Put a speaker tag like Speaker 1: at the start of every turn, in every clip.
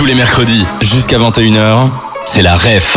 Speaker 1: Tous les mercredis, jusqu'à 21h, c'est la REF.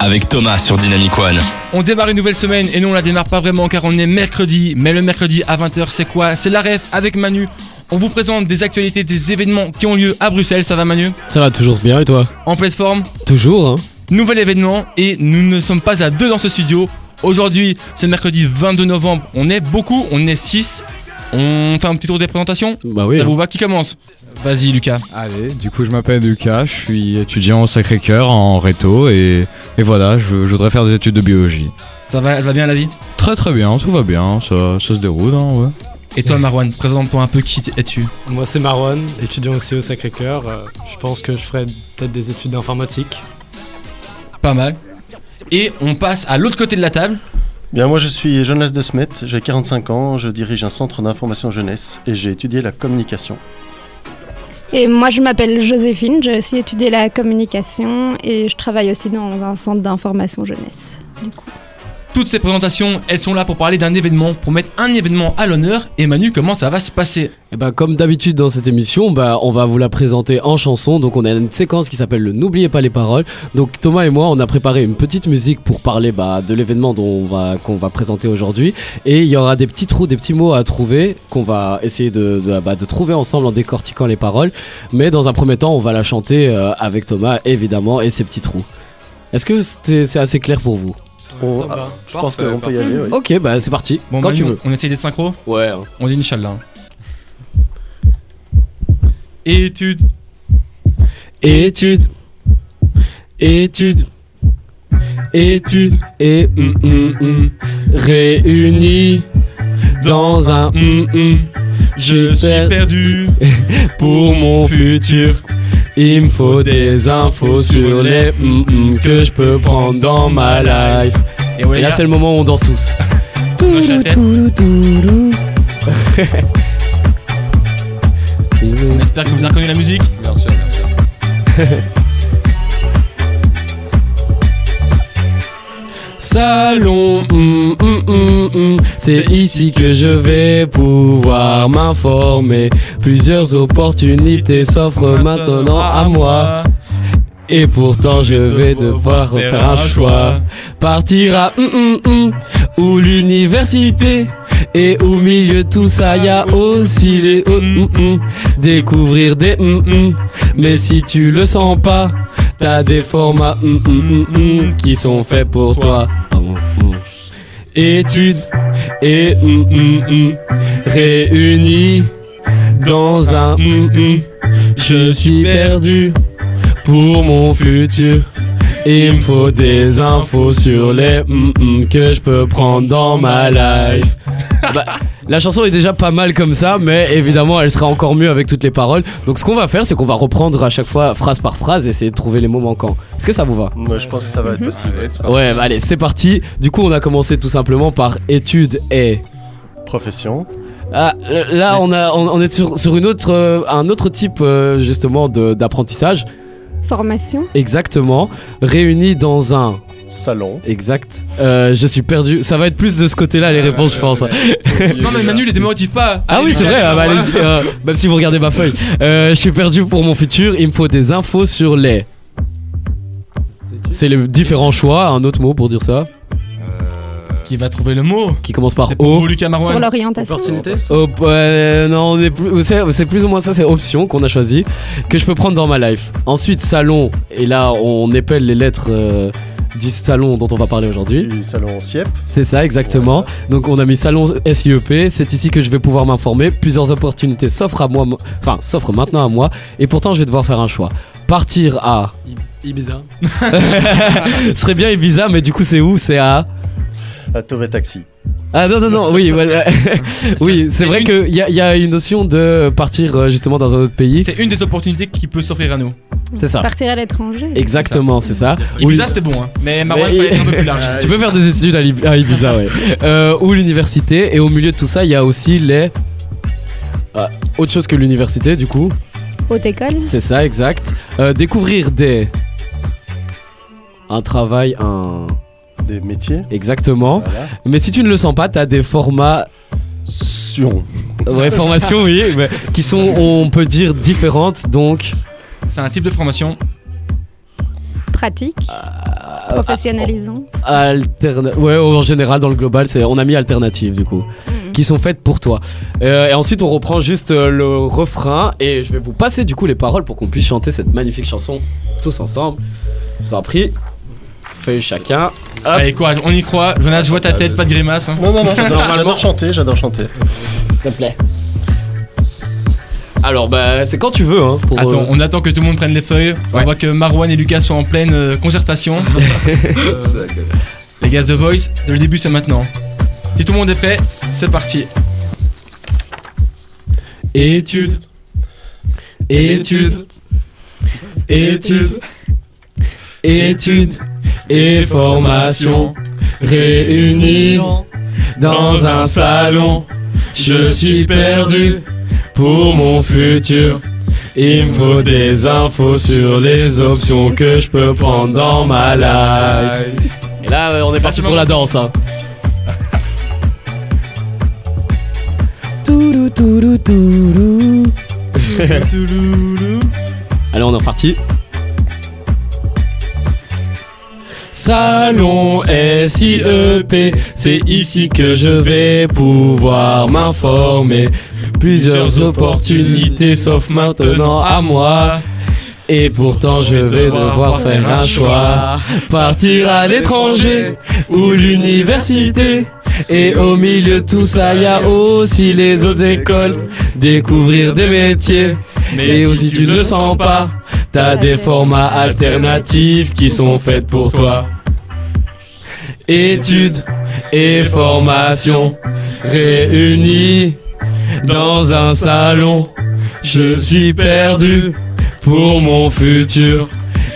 Speaker 1: Avec Thomas sur Dynamic One.
Speaker 2: On démarre une nouvelle semaine et nous on la démarre pas vraiment car on est mercredi. Mais le mercredi à 20h c'est quoi? C'est la REF avec Manu. On vous présente des actualités, des événements qui ont lieu à Bruxelles. Ça va Manu?
Speaker 3: Ça va toujours bien et toi?
Speaker 2: En pleine forme?
Speaker 3: Toujours, hein
Speaker 2: Nouvel événement et nous ne sommes pas à deux dans ce studio. Aujourd'hui, c'est le mercredi 22 novembre. On est beaucoup, on est 6. On fait un petit tour des présentations?
Speaker 3: Bah oui.
Speaker 2: Ça
Speaker 3: hein.
Speaker 2: vous va? Qui commence? Vas-y Lucas.
Speaker 4: Allez, du coup je m'appelle Lucas, je suis étudiant au Sacré-Cœur en réto et, et voilà, je, je voudrais faire des études de biologie.
Speaker 2: Ça va, elle va bien la vie?
Speaker 4: Très très bien, tout va bien, ça, ça se déroule, hein, ouais.
Speaker 2: Et toi Marwan, présente-toi un peu qui es-tu?
Speaker 5: Moi c'est Marwan, étudiant aussi au Sacré-Cœur. Euh, je pense que je ferai peut-être des études d'informatique.
Speaker 2: Pas mal. Et on passe à l'autre côté de la table.
Speaker 6: Bien, moi je suis Jonas de Smet, j'ai 45 ans, je dirige un centre d'information jeunesse et j'ai étudié la communication.
Speaker 7: Et moi, je m'appelle Joséphine, j'ai aussi étudié la communication et je travaille aussi dans un centre d'information jeunesse. Du coup.
Speaker 2: Toutes ces présentations, elles sont là pour parler d'un événement, pour mettre un événement à l'honneur. Et Manu, comment ça va se passer?
Speaker 3: Bah, comme d'habitude dans cette émission, bah, on va vous la présenter en chanson. Donc on a une séquence qui s'appelle le N'oubliez pas les paroles. Donc Thomas et moi, on a préparé une petite musique pour parler bah, de l'événement dont on va qu'on va présenter aujourd'hui. Et il y aura des petits trous, des petits mots à trouver qu'on va essayer de, bah, de trouver ensemble en décortiquant les paroles. Mais dans un premier temps, on va la chanter euh, avec Thomas évidemment et ses petits trous. Est-ce que c'est assez clair pour vous?
Speaker 6: On-
Speaker 5: Ça va.
Speaker 6: ah, je pense qu'on peut y aller, oui.
Speaker 3: Ok, bah c'est parti.
Speaker 2: Bon,
Speaker 3: Quand
Speaker 2: Manu,
Speaker 3: tu veux.
Speaker 2: on essaye d'être synchro
Speaker 3: Ouais.
Speaker 2: On dit Inch'Allah. Étude.
Speaker 3: Étude, étude, étude et hum, hum, hum, réunis dans un hum, hum.
Speaker 2: Je suis perdu.
Speaker 3: pour mon futur. Il me faut des infos sur les hum, hum que je peux prendre dans ma life.
Speaker 2: Et ouais,
Speaker 3: Et là c'est le moment où on danse tous.
Speaker 2: On espère que vous avez reconnu la musique.
Speaker 4: Bien sûr, bien sûr.
Speaker 3: Salon, hum, hum, hum. c'est ici que je vais pouvoir m'informer. Plusieurs opportunités s'offrent maintenant à moi. Et pourtant je vais devoir refaire un choix. Partir à ou l'université. Et au milieu de tout ça, y a aussi les hum. découvrir des. Mais si tu le sens pas, t'as des formats hum, hum, hum, hum, qui sont faits pour toi. Études et hum, réunis dans un. Je suis perdu pour mon futur. Il me faut des infos sur les que je peux prendre dans ma life. Bah, la chanson est déjà pas mal comme ça, mais évidemment elle sera encore mieux avec toutes les paroles. Donc ce qu'on va faire, c'est qu'on va reprendre à chaque fois phrase par phrase et essayer de trouver les mots manquants. Est-ce que ça vous va?
Speaker 6: Moi je pense que ça va être possible.
Speaker 4: Allez, c'est parti.
Speaker 3: Ouais, bah allez, c'est parti. Du coup, on a commencé tout simplement par études et.
Speaker 6: Profession,
Speaker 3: Ah, là, on, a, on, on est sur, sur une autre, euh, un autre type euh, justement de- d'apprentissage.
Speaker 7: Formation
Speaker 3: Exactement. Réunis dans un.
Speaker 6: Salon,
Speaker 3: Exact. Euh, je suis perdu. Ça va être plus de ce côté-là les réponses, je pense.
Speaker 2: Non, mais Manu, les démotive pas.
Speaker 3: Ah oui, c'est vrai, ah bah, allez-y, euh, même si vous regardez ma feuille. Euh, je suis perdu pour mon futur, il me faut des infos sur les. C'est les différents choix, un autre mot pour dire ça,
Speaker 2: Qui va trouver le mot
Speaker 3: qui commence par O.
Speaker 7: sur l'orientation.
Speaker 3: Hop, ouais, non, on est plus, c'est, c'est plus ou moins ça, c'est option qu'on a choisi, que je peux prendre dans ma life. Ensuite, salon, et là, on épelle les lettres euh, du salon dont on va parler aujourd'hui.
Speaker 6: du salon SIEP,
Speaker 3: C'est ça, exactement. Donc, on a mis salon SIEP, c'est ici que je vais pouvoir m'informer. Plusieurs opportunités s'offrent à moi, enfin, s'offrent maintenant à moi, et pourtant, je vais devoir faire un choix. Partir à.
Speaker 5: Ibiza.
Speaker 3: Ce serait bien Ibiza, mais du coup, c'est où? C'est à.
Speaker 6: à Taxi.
Speaker 3: Ah non, non, non, oui, voilà. oui, c'est vrai
Speaker 2: une-
Speaker 3: qu'il y, a- il y a une notion de partir euh, justement dans un autre pays.
Speaker 2: C'est une des opportunités qui peut s'offrir à nous.
Speaker 3: C'est ça.
Speaker 7: Partir à l'étranger.
Speaker 3: Exactement, c'est ça.
Speaker 2: Ibiza,
Speaker 3: Ou-
Speaker 2: c'était bon, hein. Mais Marwan,
Speaker 3: Mais-
Speaker 2: il fallait être un peu plus large.
Speaker 3: Tu peux faire des études à, Lib- à Ibiza, ouais. Euh, ou l'université, et au milieu de tout ça, il y a aussi les. Ah, autre chose que l'université, du coup,
Speaker 7: Haute école.
Speaker 3: c'est ça, exact. Euh, découvrir des. Un travail, un.
Speaker 6: Des métiers,
Speaker 3: Exactement.
Speaker 6: voilà.
Speaker 3: Mais si tu ne le sens pas, t'as des formats.
Speaker 6: Sion.
Speaker 3: Ouais, formations, oui, mais qui sont, on peut dire, différentes, donc.
Speaker 2: C'est un type de formation.
Speaker 7: Pratique, professionnalisant.
Speaker 3: Alterna- ouais, en général, dans le global, c'est, on a mis alternative du coup,
Speaker 7: Mhm.
Speaker 3: qui sont faites pour toi. Euh, et ensuite, on reprend juste euh, le refrain et je vais vous passer du coup les paroles pour qu'on puisse chanter cette magnifique chanson tous ensemble. Je vous en prie. Feuille chacun. Hop.
Speaker 2: Allez, courage, on y croit. Jonas, je vois ta tête, pas de grimace. hein.
Speaker 6: Non, non, non, j'adore chanter, j'adore chanter.
Speaker 3: S'il te plaît. Alors, bah, c'est quand tu veux, hein. Pour,
Speaker 2: Attends,
Speaker 3: euh,
Speaker 2: on attend que tout le monde prenne les feuilles. On voit que Marwan et Lucas sont en pleine euh, concertation. les gars, The Voice, le début c'est maintenant. Si tout le monde est prêt, c'est parti.
Speaker 3: Études. Études. Études. Études. Et formation. Réunis dans un salon. Je suis perdu pour mon futur. Il me faut des infos sur les options que je peux prendre dans ma life. Et là, euh, on est parti pour la danse. Hein. Toulou, toulou, toulou. Allez, on est reparti. Salon SIEP, c'est ici que je vais pouvoir m'informer. Plusieurs opportunités sauf maintenant à moi. Et pourtant je vais devoir faire un choix. Partir à l'étranger ou l'université. Et au milieu de tout ça, y a aussi les autres écoles. Découvrir des métiers. Mais aussi tu ne le sens pas, t'as des formats alternatifs qui sont faits pour toi. Études et formation réunis dans un salon. Je suis perdu pour mon futur.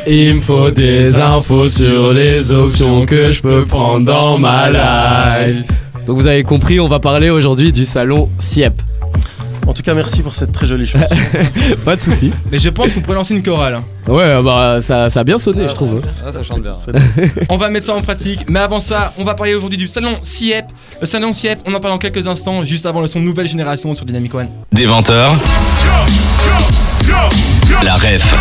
Speaker 3: Il me faut des infos sur les options que je peux prendre dans ma life. Donc vous avez compris, on va parler aujourd'hui du salon SIEP.
Speaker 6: En tout cas, merci pour cette très jolie chanson.
Speaker 3: Pas de soucis.
Speaker 2: Mais je pense qu'on pourrait lancer une chorale. hein.
Speaker 3: Ouais, bah ça, ça a bien sonné, je trouve.
Speaker 4: Ah, ça chante bien.
Speaker 2: On va mettre ça en pratique. Mais avant ça, on va parler aujourd'hui du salon CIEP. Le salon CIEP, on en parle dans quelques instants, juste avant le son nouvelle génération sur Dynamic One.
Speaker 1: Des 20h, la ref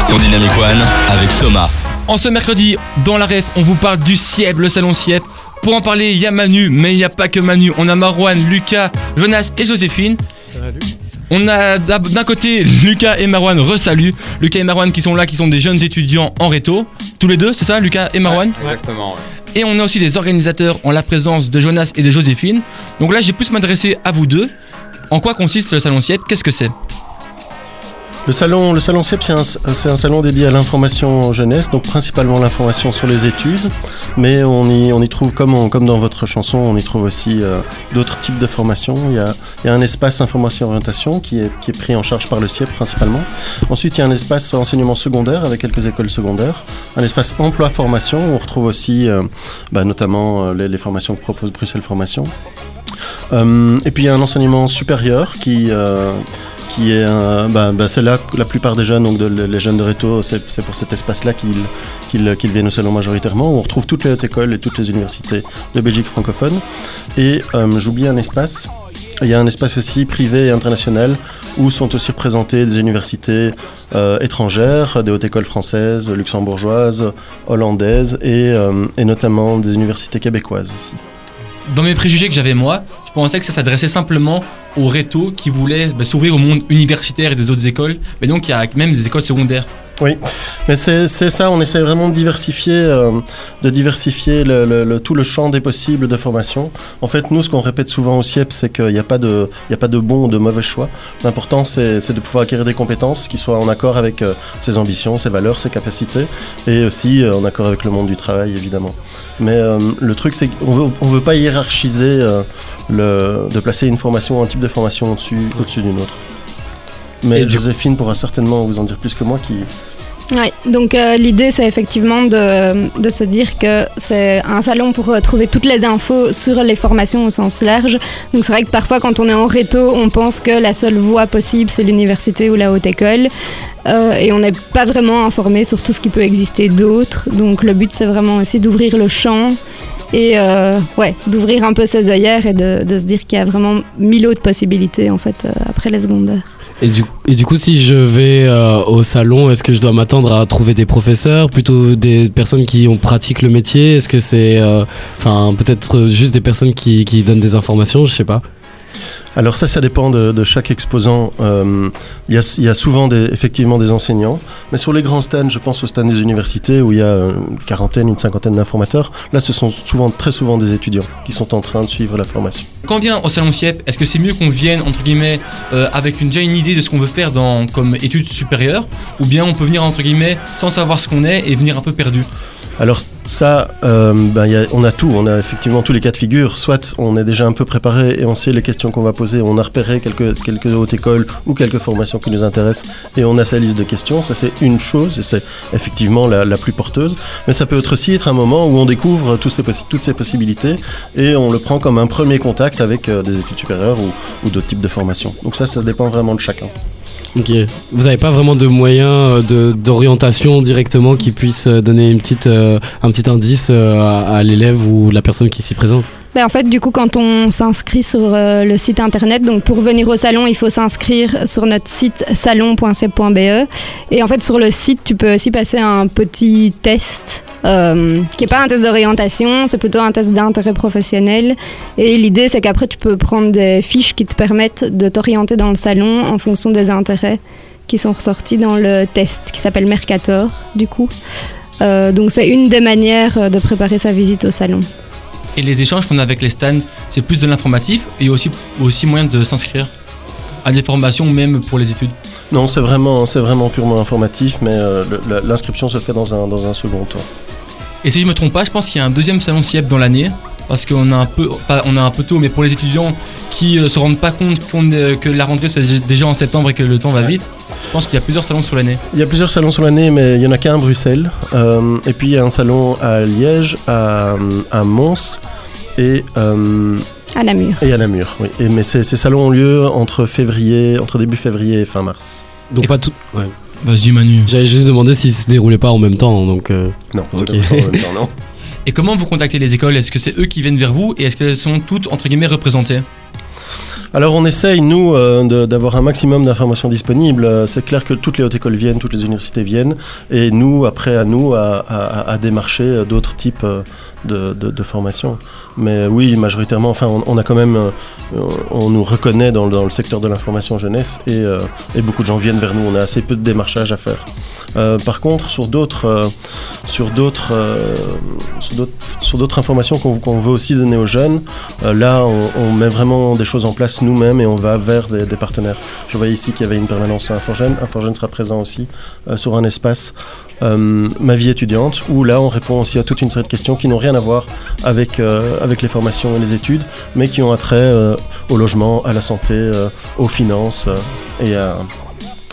Speaker 1: sur Dynamic One avec Thomas.
Speaker 2: En ce mercredi, dans la ref, on vous parle du CIEP, le salon CIEP. Pour en parler, il y a Manu, mais il n'y a pas que Manu. On a Marwan, Lucas, Jonas et Joséphine. On a d'un côté Lucas et Marwan, resalut. Lucas et Marwan qui sont là, qui sont des jeunes étudiants en réto. Tous les deux, c'est ça, Lucas et Marwan
Speaker 4: Exactement, ouais.
Speaker 2: Et on a aussi des organisateurs en la présence de Jonas et de Joséphine. Donc là, j'ai plus m'adresser à vous deux. En quoi consiste le salon CIEP Qu'est-ce que c'est?
Speaker 6: Le salon, le salon CEP, c'est un, un salon dédié à l'information jeunesse, donc principalement l'information sur les études, mais on y, on y trouve, comme, comme dans votre chanson, on y trouve aussi euh, d'autres types de formations. Il y, a, il y a un espace information-orientation qui est, qui est pris en charge par le CIEP principalement. Ensuite, il y a un espace enseignement secondaire avec quelques écoles secondaires. Un espace emploi-formation, où on retrouve aussi euh, bah, notamment euh, les, les formations que propose Bruxelles Formation. Euh, et puis il y a un enseignement supérieur qui, euh, qui est, un- bah, bah, c'est là la plupart des jeunes, donc les jeunes de Réto, c'est pour cet espace-là qu'ils viennent au salon majoritairement, où on retrouve toutes les hautes écoles et toutes les universités de Belgique francophone. Et euh, j'oublie un espace. Il y a un espace aussi privé et international où sont aussi représentées des universités euh, étrangères, des hautes écoles françaises, luxembourgeoises, hollandaises et, euh, et notamment des universités québécoises aussi.
Speaker 2: Dans mes préjugés que j'avais moi, pensais que ça s'adressait simplement aux rétos qui voulaient bah, s'ouvrir au monde universitaire et des autres écoles. Mais donc il y a même des écoles secondaires.
Speaker 6: Oui, mais c'est ça, on essaie vraiment de diversifier, euh, de diversifier le, tout le champ des possibles de formation. En fait, nous, ce qu'on répète souvent au CIEP, c'est qu'il n'y a, pas de- bon ou de mauvais choix. L'important, c'est de pouvoir acquérir des compétences qui soient en accord avec euh, ses ambitions, ses valeurs, ses capacités, et aussi euh, en accord avec le monde du travail, évidemment. Mais le truc, c'est qu'on veut, on veut pas hiérarchiser, de placer une formation, un type de formation au-dessus au d'une autre. Mais
Speaker 3: Et du-
Speaker 6: Joséphine pourra certainement vous en dire plus que moi qui,
Speaker 7: Ouais, donc euh, l'idée c'est effectivement de, de se dire que c'est un salon pour euh, trouver toutes les infos sur les formations au sens large. Donc c'est vrai que parfois quand on est en réto, on pense que la seule voie possible c'est l'université ou la haute école. Euh, et on n'est pas vraiment informé sur tout ce qui peut exister d'autre. Donc le but c'est vraiment aussi d'ouvrir le champ et euh, ouais, d'ouvrir un peu ses œillères et de, de se dire qu'il y a vraiment mille autres possibilités en fait euh, après les secondaires.
Speaker 3: Et du, et du coup, si je vais euh, au salon, est-ce que je dois m'attendre à trouver des professeurs, plutôt des personnes qui ont pratiquent le métier? Est-ce que c'est, euh, enfin, peut-être juste des personnes qui, qui donnent des informations? Je sais pas.
Speaker 6: Alors ça, ça dépend de, de chaque exposant. Euh, Il y, a, il y a souvent des, effectivement des enseignants, mais sur les grands stands, je pense aux stands des universités où il y a une quarantaine, une cinquantaine d'informateurs. Là, ce sont souvent, très souvent des étudiants qui sont en train de suivre la formation.
Speaker 2: Quand on vient au salon CIEP, est-ce que c'est mieux qu'on vienne entre guillemets euh, avec une, déjà une idée de ce qu'on veut faire dans, comme études supérieures ou bien on peut venir entre guillemets sans savoir ce qu'on est et venir un peu perdu?
Speaker 6: Alors ça, euh, ben, il y a- on a tout, on a effectivement tous les cas de figure. Soit on est déjà un peu préparé et on sait les questions qu'on va poser, on a repéré quelques, quelques hautes écoles ou quelques formations qui nous intéressent et on a sa liste de questions. Ça c'est une chose et c'est effectivement la, plus porteuse. Mais ça peut être aussi être un moment où on découvre toutes ces possibilités et on le prend comme un premier contact avec euh, des études supérieures ou, d'autres types de formations. Donc ça, ça dépend vraiment de chacun.
Speaker 3: Vous n'avez pas vraiment de moyens euh, d'orientation directement qui puisse euh, donner un petit indice à l'élève ou la personne qui s'y présente?
Speaker 7: Ben, en fait, du coup, quand on s'inscrit sur euh, le site internet, donc pour venir au salon, il faut s'inscrire sur notre site salon.cep.be. Et en fait, sur le site, tu peux aussi passer un petit test. euh, qui n'est pas un test d'orientation, c'est plutôt un test d'intérêt professionnel. Et l'idée, c'est qu'après, tu peux prendre des fiches qui te permettent de t'orienter dans le salon en fonction des intérêts qui sont ressortis dans le test qui s'appelle Mercator, du coup. Euh, donc, c'est une des manières de préparer sa visite au salon.
Speaker 2: Et les échanges qu'on a avec les stands, c'est plus de l'informatif et aussi, aussi moyen de s'inscrire à des formations même pour les études.
Speaker 6: Non, c'est vraiment, c'est vraiment purement informatif, mais euh, l'inscription se fait dans un, dans un second temps.
Speaker 2: Et si je me trompe pas, je pense qu'il y a un deuxième salon CIEP dans l'année. Parce qu'on a un peu, pas, on a un peu tôt, mais pour les étudiants qui euh, se rendent pas compte qu'on est- que la rentrée c'est déjà en septembre et que le temps va vite, je pense qu'il y a plusieurs salons sur l'année.
Speaker 6: Il y a plusieurs salons sur l'année, mais il n'y en a qu'un à Bruxelles. Euh, et puis il y a un salon à Liège, à, à Mons et, euh,
Speaker 7: À Namur.
Speaker 6: et à Namur. Oui. Et, mais ces, ces salons ont lieu entre, février, entre début février et fin mars.
Speaker 3: Donc
Speaker 2: Et-
Speaker 3: pas tout. ouais.
Speaker 2: Vas-y Manu.
Speaker 3: J'avais juste demandé s'ils se déroulaient pas en même temps. Donc euh,
Speaker 6: Non,
Speaker 3: Ok.
Speaker 6: c'est pas en même temps, non.
Speaker 2: Et comment vous contactez les écoles? Est-ce que c'est eux qui viennent vers vous? Et est-ce qu'elles sont toutes entre guillemets représentées?
Speaker 6: Alors on essaye, nous, euh, d'avoir un maximum d'informations disponibles. Euh, C'est clair que toutes les hautes écoles viennent, toutes les universités viennent, et nous, après, à nous, à, démarcher euh, d'autres types de, formations. Mais oui, majoritairement, enfin, on, a quand même, on nous reconnaît dans, le- secteur de l'information jeunesse, et, et beaucoup de gens viennent vers nous. On a assez peu de démarchage à faire. Euh, par contre, sur d'autres, euh, euh, sur d'autres, sur d'autres informations qu'on veut aussi donner aux jeunes, là, on, met vraiment des choses en place nous-mêmes et on va vers des, partenaires. Je voyais ici qu'il y avait une permanence à Inforgène. Inforgène sera présent aussi sur un espace Ma vie étudiante, où là, on répond aussi à toute une série de questions qui n'ont rien à voir avec, les formations et les études, mais qui ont attrait au logement, à la santé, aux finances et, à,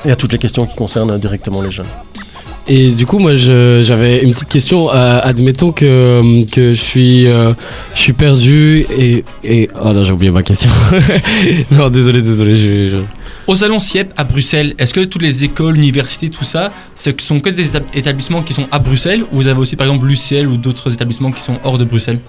Speaker 6: et à toutes les questions qui concernent directement les jeunes.
Speaker 3: Et du coup, moi, j'avais une petite question. Euh, admettons que, que je suis, euh, je suis perdu et, et oh non, j'ai oublié ma question. non, désolé, désolé. Je,
Speaker 2: Au salon CIEP à Bruxelles, est-ce que toutes les écoles, universités, tout ça, ce sont que des étab- établissements qui sont à Bruxelles ou vous avez aussi par exemple l'UCL ou d'autres établissements qui sont hors de Bruxelles?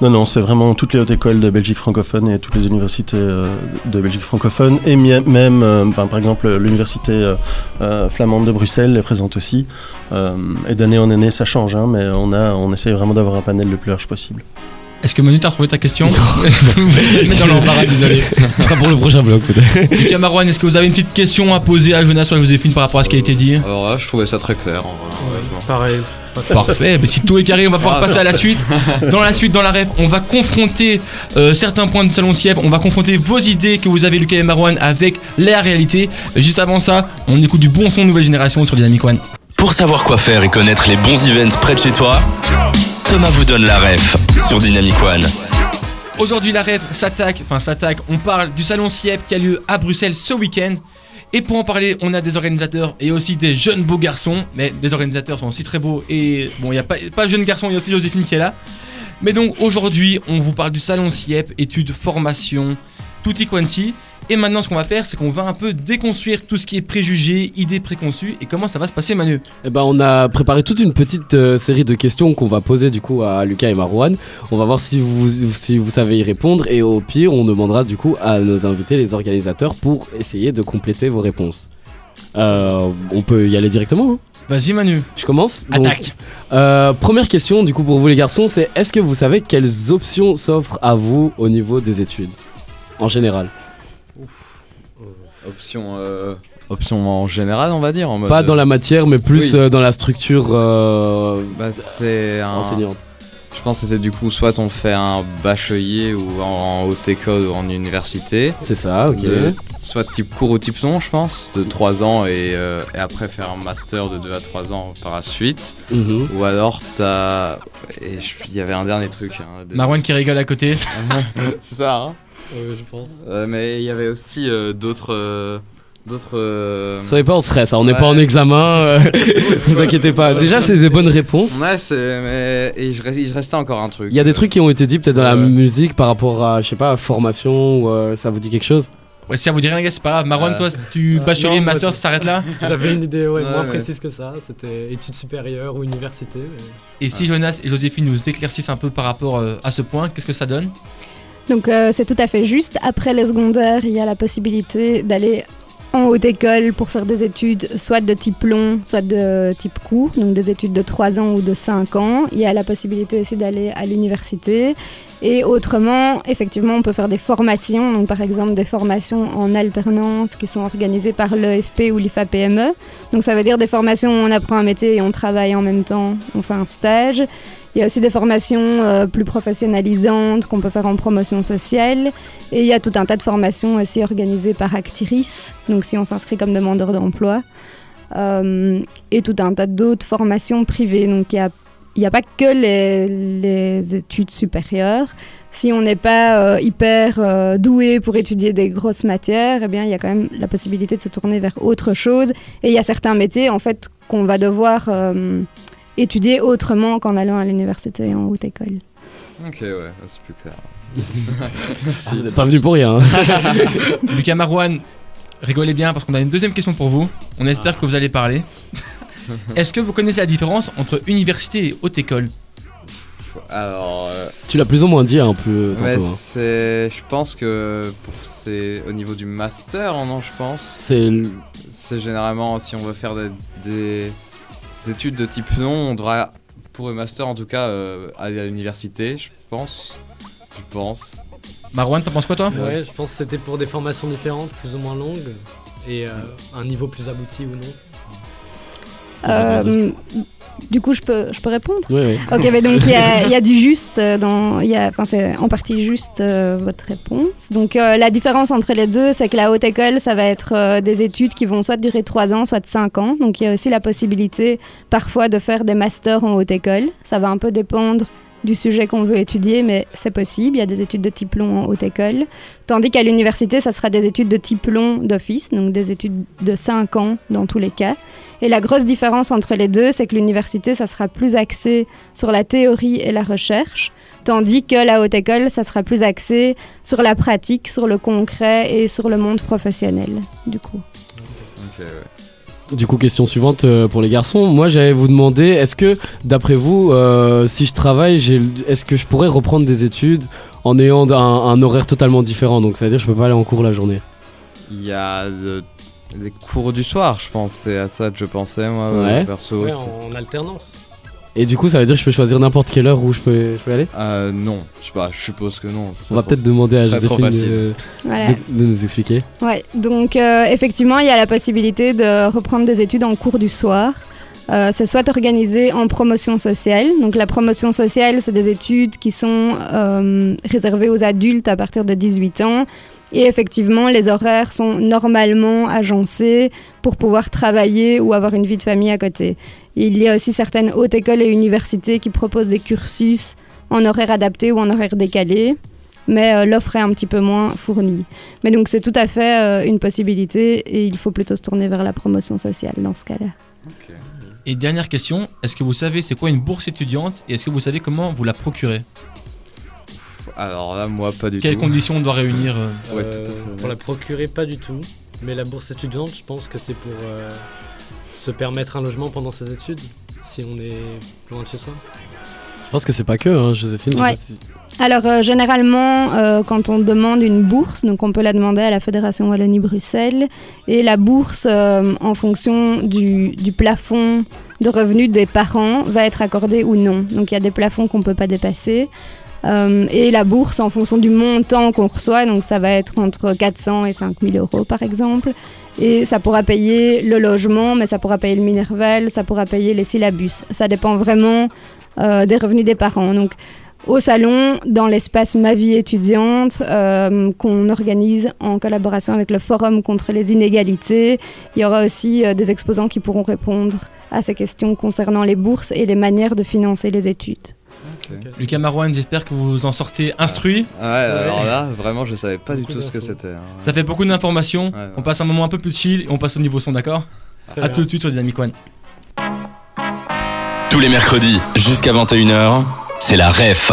Speaker 6: Non, non, c'est vraiment toutes les hautes écoles de Belgique francophone et toutes les universités euh, de Belgique francophone. Et même, euh, par exemple, l'université euh, flamande de Bruxelles est présente aussi. Et d'année en année, ça change, hein, mais on, a, on essaye vraiment d'avoir un panel le plus large possible.
Speaker 2: Est-ce que Manu t'as retrouvé ta question dans l'embarras, désolé.
Speaker 3: Ce sera pour le prochain blog, peut-être.
Speaker 2: Lucas Marouane, est-ce que vous avez une petite question à poser à Jonas ou à Joséphine par rapport à ce qui a été dit
Speaker 4: Alors là, je trouvais ça très clair. en vrai, honnêtement.
Speaker 5: Pareil.
Speaker 2: Parfait, mais si tout est carré, on va pouvoir passer à la suite. Dans la suite, dans la rêve, on va confronter euh, certains points de Salon Sièvre, on va confronter vos idées que vous avez, Lucas et Marouane, avec la réalité. Juste avant ça, on écoute du bon son nouvelle génération sur Dynamic One.
Speaker 1: Pour savoir quoi faire et connaître les bons events près de chez toi, Thomas vous donne la ref sur Dynamic One.
Speaker 2: Aujourd'hui, la rêve s'attaque, enfin s'attaque, on parle du Salon Siep qui a lieu à Bruxelles ce week-end. Et pour en parler, on a des organisateurs et aussi des jeunes beaux garçons. Mais les organisateurs sont aussi très beaux. Et bon, il n'y a pas, pas jeunes garçons, il y a aussi Joséphine qui est là. Mais donc aujourd'hui, on vous parle du Salon Siep, études, formation, tutti quanti. Et maintenant, ce qu'on va faire, c'est qu'on va un peu déconstruire tout ce qui est préjugés, idées préconçues et comment ça va se passer, Manu.
Speaker 3: Eh ben, on a préparé toute une petite euh, série de questions qu'on va poser du coup à Lucas et Marouane. On va voir si vous, si vous savez y répondre et au pire, on demandera du coup à nos invités, les organisateurs, pour essayer de compléter vos réponses. Euh, on peut y aller directement. hein
Speaker 2: Vas-y, Manu.
Speaker 3: Je commence. Donc,
Speaker 2: Attaque.
Speaker 3: euh, première question du coup pour vous les garçons, c'est est-ce que vous savez quelles options s'offrent à vous au niveau des études en général?
Speaker 4: Option, euh, option en général, on va dire. En mode,
Speaker 3: Pas dans la matière, mais plus
Speaker 4: Oui.
Speaker 3: euh, dans la structure euh,
Speaker 4: Bah, c'est un.
Speaker 3: enseignante.
Speaker 4: Je pense que c'était du coup soit on fait un bachelier ou en, en haute école ou en université.
Speaker 3: C'est ça, ok.
Speaker 4: De- soit type cours ou type long, je pense, de 3 ans et, euh, et après faire un master de 2 à 3 ans par la suite.
Speaker 3: Mhm.
Speaker 4: Ou alors t'as. Il y avait un dernier truc. hein, de-
Speaker 2: Marwan qui rigole à côté.
Speaker 4: C'est ça, hein
Speaker 5: je pense.
Speaker 4: Euh, Mais il y avait aussi euh, d'autres. euh, d'autres. euh,
Speaker 3: Soyez pas en stress, hein, on n'est
Speaker 4: Ouais.
Speaker 3: pas en examen, euh, vous inquiétez pas. Déjà, c'est des bonnes réponses.
Speaker 4: Ouais, c'est. Mais. Et je reste- il restait encore un truc.
Speaker 3: Il y a des trucs qui ont été dit peut-être dans la
Speaker 4: Ouais.
Speaker 3: musique par rapport à, je sais pas, formation ou euh, ça vous dit quelque chose?
Speaker 2: Ouais, si ça vous dit rien, les gars, c'est pas grave. Marwan,
Speaker 4: Euh,
Speaker 2: toi, tu
Speaker 5: euh,
Speaker 2: bachelier,
Speaker 5: non,
Speaker 2: master, ça s'arrête là
Speaker 5: J'avais une idée ouais,
Speaker 4: Ouais,
Speaker 5: moins
Speaker 4: ouais.
Speaker 5: précise que ça. C'était études supérieures ou université. mais-
Speaker 2: Et si Jonas et Joséphine nous éclaircissent un peu par rapport euh, à ce point, qu'est-ce que ça donne?
Speaker 7: Donc euh, c'est tout à fait juste. Après les secondaires, il y a la possibilité d'aller en haute école pour faire des études soit de type long, soit de type court, donc des études de 3 ans ou de 5 ans. Il y a la possibilité aussi d'aller à l'université. Et autrement, effectivement, on peut faire des formations, donc par exemple des formations en alternance qui sont organisées par l'EFP ou l'IFAPME. E. Donc ça veut dire des formations où on apprend un métier et on travaille en même temps, on fait un stage. Il y a aussi des formations euh, plus professionnalisantes qu'on peut faire en promotion sociale. Et il y a tout un tas de formations aussi organisées par Actiris, donc si on s'inscrit comme demandeur d'emploi. Euh, et tout un tas d'autres formations privées. Donc il n'y a, il y a pas que les, les études supérieures. Si on n'est pas euh, hyper euh, doué pour étudier des grosses matières, eh bien il y a quand même la possibilité de se tourner vers autre chose. Et il y a certains métiers en fait qu'on va devoir euh, étudier autrement qu'en allant à l'université en haute école.
Speaker 4: Ok, ouais, c'est plus clair.
Speaker 3: Vous n'êtes pas venu pour rien. hein.
Speaker 2: Lucas Marwan, rigolez bien parce qu'on a une deuxième question pour vous. On espère que vous allez parler. Est-ce que vous connaissez la différence entre université et haute école
Speaker 4: Alors. euh,
Speaker 3: tu l'as plus ou moins dit un peu tantôt. Hein.
Speaker 4: c'est. Je pense que pour c'est au niveau du master, non, je pense.
Speaker 3: C'est
Speaker 4: généralement si on veut faire des, des études de type long, on devra pour le master en tout cas euh, aller à l'université, je pense. Je pense.
Speaker 2: Marwan, t'en penses quoi toi?
Speaker 5: Ouais, je pense que c'était pour des formations différentes, plus ou moins longues, et euh, un niveau plus abouti ou non.
Speaker 7: Euh, du coup, je peux, je peux répondre
Speaker 3: Ouais, ouais.
Speaker 7: Ok, mais donc il y a, il y a du juste euh, dans, y a, c'est en partie juste euh, votre réponse. Donc euh, la différence entre les deux, c'est que la haute école, ça va être euh, des études qui vont soit durer 3 ans, soit 5 ans. Donc il y a aussi la possibilité parfois de faire des masters en haute école. Ça va un peu dépendre du sujet qu'on veut étudier, mais c'est possible. Il y a des études de type long en haute école. Tandis qu'à l'université, ça sera des études de type long d'office, donc des études de 5 ans dans tous les cas. Et la grosse différence entre les deux, c'est que l'université, ça sera plus axé sur la théorie et la recherche, tandis que la haute école, ça sera plus axé sur la pratique, sur le concret et sur le monde professionnel, du coup.
Speaker 4: Ok, ouais.
Speaker 3: Du coup, question suivante euh, pour les garçons. Moi, j'allais vous demander, est-ce que, d'après vous, euh, si je travaille, est-ce que je pourrais reprendre des études en ayant un, un horaire totalement différent? Donc, ça veut dire que je peux pas aller en cours la journée.
Speaker 4: Il y a de- des cours du soir, je pense. C'est à ça que je pensais, moi, euh,
Speaker 3: Ouais.
Speaker 4: perso.
Speaker 5: Ouais, en alternance.
Speaker 3: Et du coup, ça veut dire que je peux choisir n'importe quelle heure où je peux, je peux aller?
Speaker 4: Euh, non, je sais pas, je suppose que non.
Speaker 3: On va peut-être demander à Joséphine de,
Speaker 7: Voilà.
Speaker 3: de- de nous expliquer.
Speaker 7: Ouais, donc euh, effectivement, il y a la possibilité de reprendre des études en cours du soir. Euh, c'est soit organisé en promotion sociale. Donc la promotion sociale, c'est des études qui sont euh, réservées aux adultes à partir de 18 ans. Et effectivement, les horaires sont normalement agencés pour pouvoir travailler ou avoir une vie de famille à côté. Il y a aussi certaines hautes écoles et universités qui proposent des cursus en horaire adapté ou en horaire décalé, mais euh, l'offre est un petit peu moins fournie. Mais donc c'est tout à fait euh, une possibilité et il faut plutôt se tourner vers la promotion sociale dans ce cas-là.
Speaker 2: Et dernière question, est-ce que vous savez c'est quoi une bourse étudiante et est-ce que vous savez comment vous la procurez
Speaker 4: Alors là, moi, pas du
Speaker 2: Quelles
Speaker 4: tout.
Speaker 2: conditions on doit réunir euh,
Speaker 4: Ouais, tout à fait.
Speaker 5: Pour la procurer, pas du tout. Mais la bourse étudiante, je pense que c'est pour euh, se permettre un logement pendant ses études, si on est loin de chez soi.
Speaker 3: Je pense que c'est pas que, hein, Joséphine.
Speaker 7: Ouais.
Speaker 3: si-
Speaker 7: Alors euh, généralement, euh, quand on demande une bourse, donc on peut la demander à la Fédération Wallonie-Bruxelles, et la bourse, euh, en fonction du, du plafond de revenus des parents, va être accordée ou non. Donc il y a des plafonds qu'on ne peut pas dépasser. Euh, et la bourse, en fonction du montant qu'on reçoit, donc ça va être entre 400 et 5000 euros par exemple. Et ça pourra payer le logement, mais ça pourra payer le minerval, ça pourra payer les syllabus. Ça dépend vraiment euh, des revenus des parents. Donc au salon, dans l'espace Ma vie étudiante, euh, qu'on organise en collaboration avec le Forum contre les inégalités. Il y aura aussi des exposants qui pourront répondre à ces questions concernant les bourses et les manières de financer les études.
Speaker 2: Lucas Marouane, j'espère que vous en sortez instruit.
Speaker 4: Ouais, alors là, vraiment, je savais pas du tout ce que c'était. hein.
Speaker 2: Ça fait beaucoup d'informations.
Speaker 4: Ouais,
Speaker 2: On passe un moment un peu plus chill et on passe au niveau son, d'accord A
Speaker 5: bien.
Speaker 2: tout de suite sur Dynamic One.
Speaker 1: Tous les mercredis, jusqu'à 21h, c'est la REF.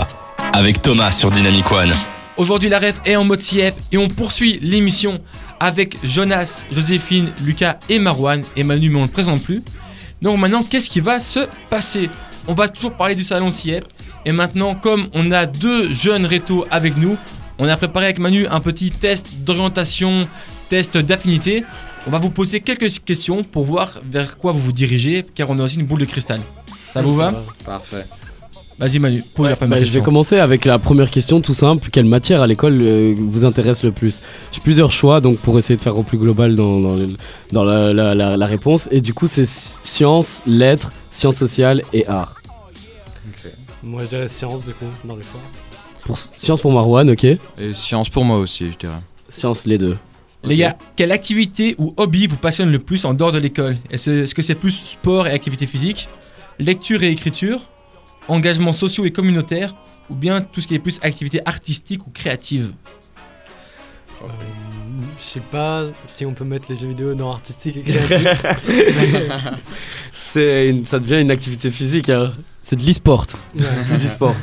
Speaker 1: Avec Thomas sur Dynamic One.
Speaker 2: Aujourd'hui, la ref est en mode CF et on poursuit l'émission avec Jonas, Joséphine, Lucas et Marwan. Et Manu, mais on ne le présente plus. Donc maintenant, qu'est-ce qui va se passer? On va toujours parler du salon CF. Et maintenant, comme on a deux jeunes rétos avec nous, on a préparé avec Manu un petit test d'orientation, test d'affinité. On va vous poser quelques questions pour voir vers quoi vous vous dirigez, car on a aussi une boule de cristal. Ça vous va?
Speaker 4: Parfait.
Speaker 2: Vas-y Manu, pose la première
Speaker 3: Bah, je
Speaker 2: question.
Speaker 3: vais commencer avec la première question tout simple. Quelle matière à l'école euh, vous intéresse le plus? J'ai plusieurs choix donc pour essayer de faire au plus global dans, dans, le- dans la, la- la- la réponse. Et du coup c'est sci- sciences, lettres, sciences sociales et arts.
Speaker 5: Moi, je dirais science, du coup, dans les fois.
Speaker 3: Pour sciences pour Marwan, ok.
Speaker 4: Et science pour moi aussi, je dirais.
Speaker 3: Sciences les deux.
Speaker 2: Les gars, quelle activité ou hobby vous passionne le plus en dehors de l'école? Est-ce est-ce que c'est plus sport et activité physique, lecture et écriture, engagement sociaux et communautaire, ou bien tout ce qui est plus activité artistique ou créative?
Speaker 5: Euh, je sais pas si on peut mettre les jeux vidéo dans artistique et créatif.
Speaker 3: C'est une- ça devient une activité physique. hein. C'est de l'e-sport.
Speaker 5: Ouais.
Speaker 3: du sport.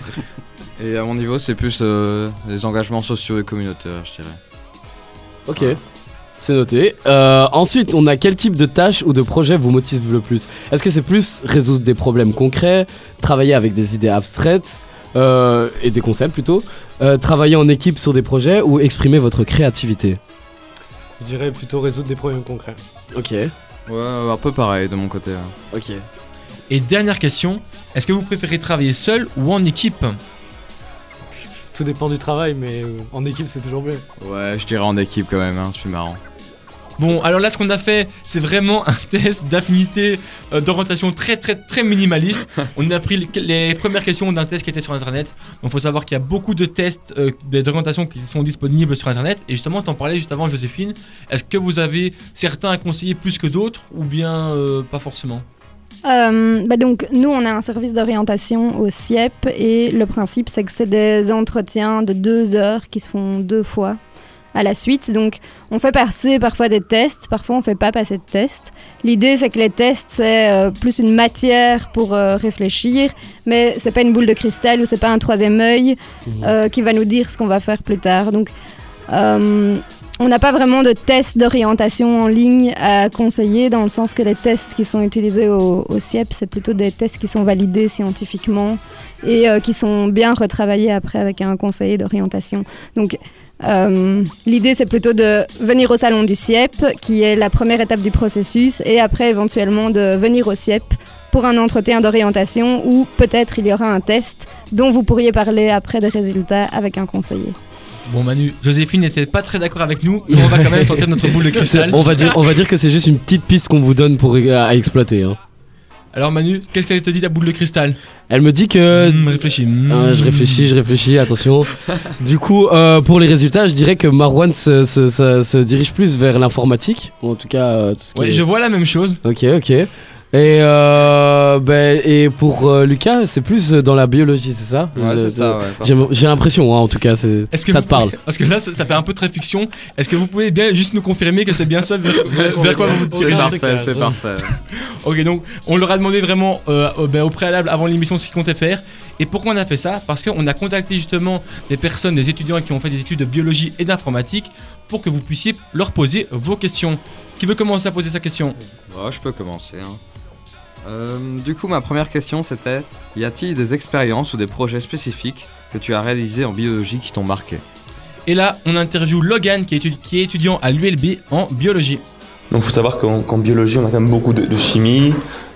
Speaker 4: Et à mon niveau, c'est plus euh, les engagements sociaux et communautaires, je dirais.
Speaker 3: Ok. C'est noté. Euh, ensuite, on a quel type de tâches ou de projets vous motive le plus? Est-ce que c'est plus résoudre des problèmes concrets, travailler avec des idées abstraites euh, et des concepts plutôt, euh, travailler en équipe sur des projets ou exprimer votre créativité?
Speaker 5: Je dirais plutôt résoudre des problèmes concrets.
Speaker 3: Ok.
Speaker 4: Ouais, un peu pareil de mon côté. hein.
Speaker 3: Ok.
Speaker 2: Et dernière question, est-ce que vous préférez travailler seul ou en équipe?
Speaker 5: Tout dépend du travail, mais en équipe, c'est toujours mieux.
Speaker 4: Ouais, je dirais en équipe quand même, hein, c'est plus marrant.
Speaker 2: Bon, alors là, ce qu'on a fait, c'est vraiment un test d'affinité, euh, d'orientation très très très minimaliste. On a pris les, les premières questions d'un test qui était sur Internet. Donc, il faut savoir qu'il y a beaucoup de tests euh, d'orientation qui sont disponibles sur Internet. Et justement, t'en parlais juste avant, Joséphine. Est-ce que vous avez certains à conseiller plus que d'autres, ou bien euh, pas forcément?
Speaker 7: Euh, bah donc, nous, on a un service d'orientation au CIEP et le principe, c'est que c'est des entretiens de deux heures qui se font deux fois à la suite. Donc, on fait passer parfois des tests, parfois on fait pas passer de tests. L'idée, c'est que les tests, c'est euh, plus une matière pour euh, réfléchir, mais c'est pas une boule de cristal ou c'est pas un troisième œil euh, qui va nous dire ce qu'on va faire plus tard. Donc, on n'a pas vraiment de tests d'orientation en ligne à conseiller, dans le sens que les tests qui sont utilisés au, CIEP, c'est plutôt des tests qui sont validés scientifiquement et euh, qui sont bien retravaillés après avec un conseiller d'orientation. Donc, euh, l'idée, c'est plutôt de venir au salon du CIEP, qui est la première étape du processus, et après, éventuellement, de venir au CIEP pour un entretien d'orientation où peut-être il y aura un test dont vous pourriez parler après des résultats avec un conseiller.
Speaker 2: Bon, Manu, Joséphine n'était pas très d'accord avec nous, mais on va quand même sortir notre boule de cristal.
Speaker 3: On va dire, on va dire que c'est juste une petite piste qu'on vous donne pour à, à exploiter. hein.
Speaker 2: Alors, Manu, qu'est-ce qu'elle te dit ta boule de cristal?
Speaker 3: Elle me dit que
Speaker 2: Hmm, Réfléchis. hmm.
Speaker 3: Ah, je réfléchis, je réfléchis, attention. du coup, euh, pour les résultats, je dirais que Marwan se, se- se- se dirige plus vers l'informatique. Ou En tout cas, euh, tout ce qui
Speaker 2: Ouais,
Speaker 3: est-
Speaker 2: je vois la même chose.
Speaker 3: Ok, ok. Et, euh, ben, et pour euh, Lucas, c'est plus dans la biologie, c'est ça?
Speaker 4: Ouais,
Speaker 3: Je-
Speaker 4: c'est ça, ouais.
Speaker 3: J'ai j'ai l'impression, hein, en tout cas, c'est-
Speaker 2: Est-ce que
Speaker 3: ça
Speaker 2: vous
Speaker 3: te parle.
Speaker 2: pouvez- Parce que là, ça, ça fait un peu très fiction. Est-ce que vous pouvez bien juste nous confirmer que c'est bien ça vers, vers quoi vous vous
Speaker 4: C'est
Speaker 2: dirigez?
Speaker 4: parfait, c'est parfait.
Speaker 2: Ok, donc on leur a demandé vraiment euh, au- ben, au préalable avant l'émission ce qu'ils comptaient faire. Et pourquoi on a fait ça? Parce qu'on a contacté justement des personnes, des étudiants qui ont fait des études de biologie et d'informatique pour que vous puissiez leur poser vos questions. Qui veut commencer à poser sa question?
Speaker 4: Je peux commencer. hein. Euh, du coup, ma première question c'était y a-t-il des expériences ou des projets spécifiques que tu as réalisés en biologie qui t'ont marqué?
Speaker 2: Et là, on interview Logan qui est, étu- qui est étudiant à l'ULB en biologie.
Speaker 8: Donc il faut savoir qu'en biologie, on a quand même beaucoup de, de chimie.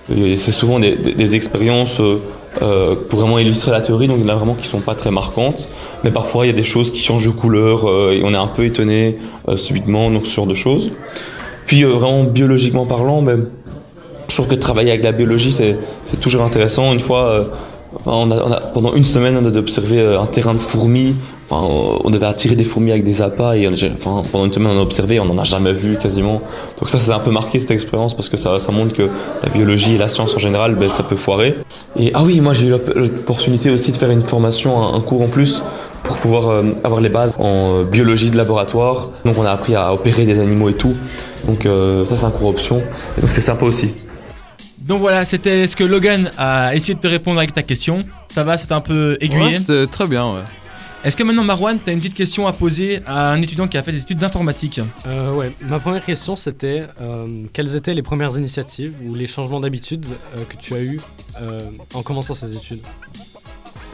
Speaker 8: C'est souvent des, des- des expériences euh, euh, pour vraiment illustrer la théorie, donc il y en a vraiment qui sont pas très marquantes. Mais parfois, il y a des choses qui changent de couleur euh, et on est un peu étonné euh, subitement, donc ce genre de choses. Puis euh, vraiment biologiquement parlant, ben, je trouve que travailler avec la biologie, c'est toujours intéressant. Une fois, euh, pendant une semaine, on a observé euh, un terrain de fourmis. Enfin, on devait attirer des fourmis avec des appâts et enfin, pendant une semaine, on a observé, on n'en a jamais vu quasiment. Donc ça, c'est un peu marqué cette expérience parce que ça, ça montre que la biologie et la science en général, ben, ça peut foirer. Et ah oui, moi j'ai eu l'op- l'opportunité aussi de faire une formation, un, cours en plus pour pouvoir euh, avoir les bases en biologie de laboratoire. Donc on a appris à opérer des animaux et tout. Donc ça c'est un cours option. Donc c'est sympa aussi.
Speaker 2: Donc voilà, c'était ce que Logan a essayé de te répondre avec ta question. Ça va, c'était un peu aiguillé.
Speaker 4: Ouais, c'était très bien, ouais.
Speaker 2: Est-ce que maintenant, Marwan, tu as une petite question à poser à un étudiant qui a fait des études d'informatique?
Speaker 5: Euh, ouais, ma première question c'était euh, quelles étaient les premières initiatives ou les changements d'habitude euh, que tu as eu euh, en commençant ces études?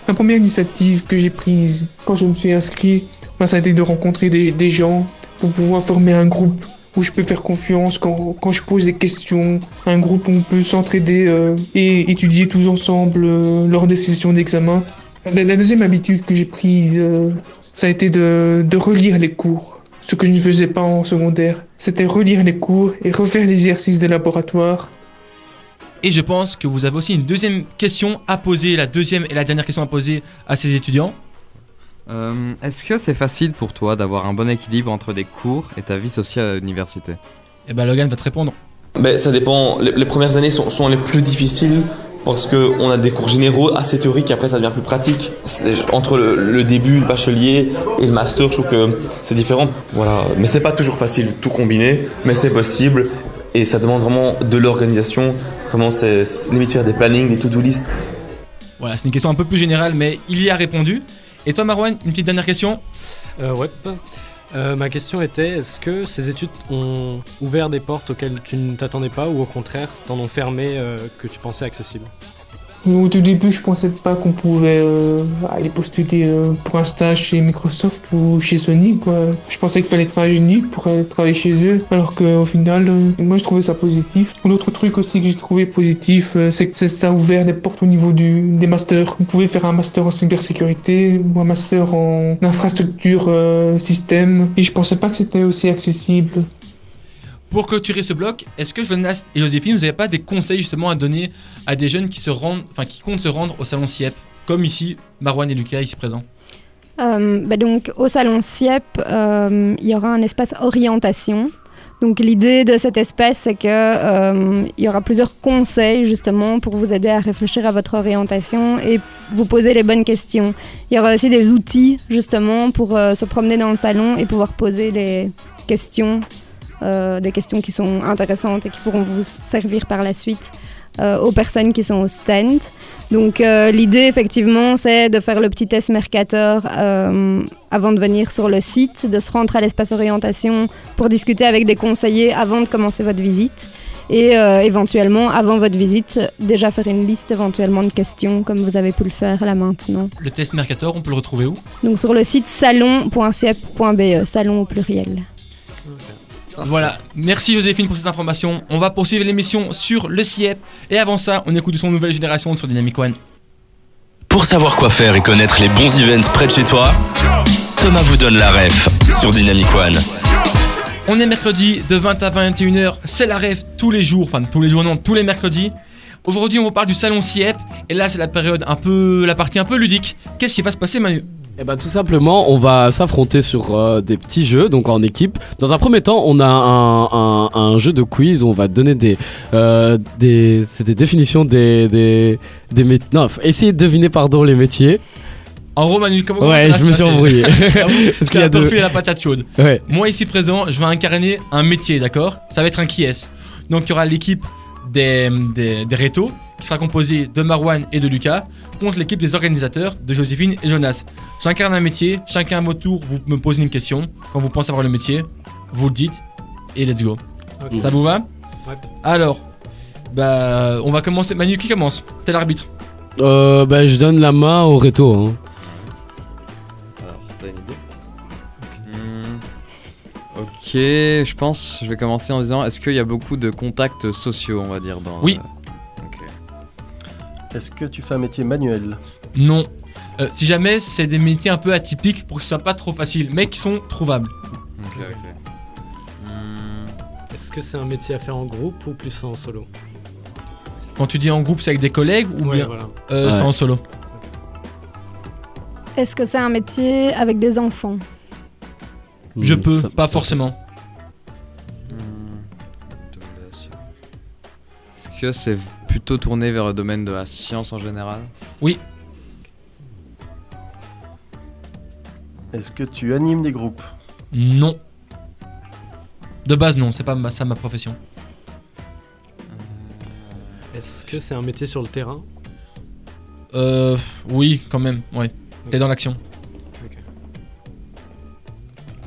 Speaker 9: La première initiative que j'ai prise quand je me suis inscrit, ben, ça a été de rencontrer des, des gens pour pouvoir former un groupe où je peux faire confiance quand, quand je pose des questions, un groupe où on peut s'entraider euh, et étudier tous ensemble euh, lors des sessions d'examen. La, deuxième habitude que j'ai prise, euh, ça a été de, de relire les cours. Ce que je ne faisais pas en secondaire, c'était relire les cours et refaire les exercices de laboratoire.
Speaker 2: Et je pense que vous avez aussi une deuxième question à poser, la deuxième et la dernière question à poser à ces étudiants.
Speaker 4: Euh, Est-ce que c'est facile pour toi d'avoir un bon équilibre entre des cours et ta vie sociale à l'université?
Speaker 2: Et ben Logan va te répondre.
Speaker 8: Ben, ça dépend. Les, les premières années sont, sont les plus difficiles parce qu'on a des cours généraux assez théoriques et après ça devient plus pratique. Entre le, le début, le bachelier et le master, je trouve que c'est différent. Voilà. Mais c'est pas toujours facile de tout combiner, mais c'est possible et ça demande vraiment de l'organisation. Vraiment, c'est c'est limite faire des plannings, des to-do list.
Speaker 2: Voilà, c'est une question un peu plus générale, mais il y a répondu. Et toi, Marwan, une petite dernière question
Speaker 5: Euh, ouais. Euh, ma question était est-ce que ces études ont ouvert des portes auxquelles tu ne t'attendais pas ou au contraire t'en ont fermé euh, que tu pensais accessibles?
Speaker 9: Au tout début, je pensais pas qu'on pouvait euh, aller postuler euh, pour un stage chez Microsoft ou chez Sony. Quoi. Je pensais qu'il fallait être ingénieux pour aller travailler chez eux, alors qu'au final, euh, moi je trouvais ça positif. L'autre truc aussi que j'ai trouvé positif, euh, c'est que ça- a ouvert des portes au niveau du, des masters. Vous pouvez faire un master en cybersécurité ou un master en infrastructure euh, système, et je pensais pas que c'était aussi accessible.
Speaker 2: Pour clôturer ce bloc, est-ce que Jonas et Joséphine, vous n'avez pas des conseils justement à donner à des jeunes qui se rendent, enfin qui comptent se rendre au salon CIEP, comme ici Marwan et Lucas ici présents?
Speaker 7: Euh, bah donc, au salon CIEP, euh, il y aura un espace orientation. Donc, l'idée de cet espace, c'est que euh, il y aura plusieurs conseils justement pour vous aider à réfléchir à votre orientation et vous poser les bonnes questions. Il y aura aussi des outils justement pour euh, se promener dans le salon et pouvoir poser les questions, des questions qui sont intéressantes et qui pourront vous servir par la suite euh, aux personnes qui sont au stand. Donc euh, l'idée effectivement c'est de faire le petit test Mercator euh, avant de venir sur le site, de se rendre à l'espace orientation pour discuter avec des conseillers avant de commencer votre visite et euh, éventuellement avant votre visite déjà faire une liste éventuellement de questions comme vous avez pu le faire là maintenant.
Speaker 2: Le test Mercator, on peut le retrouver où?
Speaker 7: Donc sur le site salon.ciep.be, salon au pluriel.
Speaker 2: Voilà, merci Joséphine pour ces informations. On va poursuivre l'émission sur le CIEP. Et avant ça, on écoute son Nouvelle Génération sur Dynamic One.
Speaker 1: Pour savoir quoi faire et connaître les bons events près de chez toi, Thomas vous donne la ref sur Dynamic One.
Speaker 2: On est mercredi de 20 à 21h, c'est la rêve tous les jours, enfin tous les jours non, tous les mercredis. Aujourd'hui on vous parle du salon CIEP et là c'est la période un peu, la partie un peu ludique. Qu'est-ce qui va se passer Manu?
Speaker 3: Eh ben tout simplement, on va s'affronter sur euh, des petits jeux, donc en équipe. Dans un premier temps, on a un, un- un jeu de quiz où on va donner des, euh, des, c'est des définitions des, des, des mét- Non, faut essayer de deviner pardon les métiers.
Speaker 2: En gros Manu, comment
Speaker 3: Ouais,
Speaker 2: ça va
Speaker 3: je me suis
Speaker 2: passer
Speaker 3: embrouillé.
Speaker 2: Parce
Speaker 3: qu'il y a deux-
Speaker 2: la patate chaude.
Speaker 3: Ouais.
Speaker 2: Moi ici présent, je vais incarner un métier, d'accord? Ça va être un qui est. Donc il y aura l'équipe des, des, des rétos qui sera composé de Marwan et de Lucas contre l'équipe des organisateurs de Joséphine et Jonas. J'incarne un métier, chacun à votre tour, vous me posez une question. Quand vous pensez avoir le métier, vous le dites et let's go. Ça vous va
Speaker 5: Ouais.
Speaker 2: Alors, bah, on va commencer. Manu, qui commence T'es l'arbitre.
Speaker 3: Euh, bah, je donne la main au réto. Hein.
Speaker 4: Alors, t'as une idée Hmm, Ok, je pense, je vais commencer en disant, est-ce qu'il y a beaucoup de contacts sociaux, on va dire, dans...
Speaker 2: Oui.
Speaker 4: euh.
Speaker 6: Est-ce que tu fais un métier manuel
Speaker 2: Non. Euh, si jamais c'est des métiers un peu atypiques pour que ce soit pas trop facile, mais qui sont trouvables.
Speaker 4: Ok, ok. Hmm,
Speaker 5: Est-ce que c'est un métier à faire en groupe ou plus en solo
Speaker 2: Quand tu dis en groupe, c'est avec des collègues ou
Speaker 5: Ouais,
Speaker 2: bien
Speaker 5: voilà.
Speaker 2: euh, c'est en solo
Speaker 7: Est-ce que c'est un métier avec des enfants
Speaker 2: Je
Speaker 3: Hmm,
Speaker 2: peux,
Speaker 3: ça-
Speaker 2: pas forcément.
Speaker 4: hmm. Est-ce que c'est plutôt tourné vers le domaine de la science en général
Speaker 6: Est-ce que tu animes des groupes?
Speaker 2: Non. De base, non, c'est pas ma, ça ma profession.
Speaker 5: Est-ce que c'est un métier sur le terrain?
Speaker 2: Euh, oui, quand même, ouais. T'es dans l'action.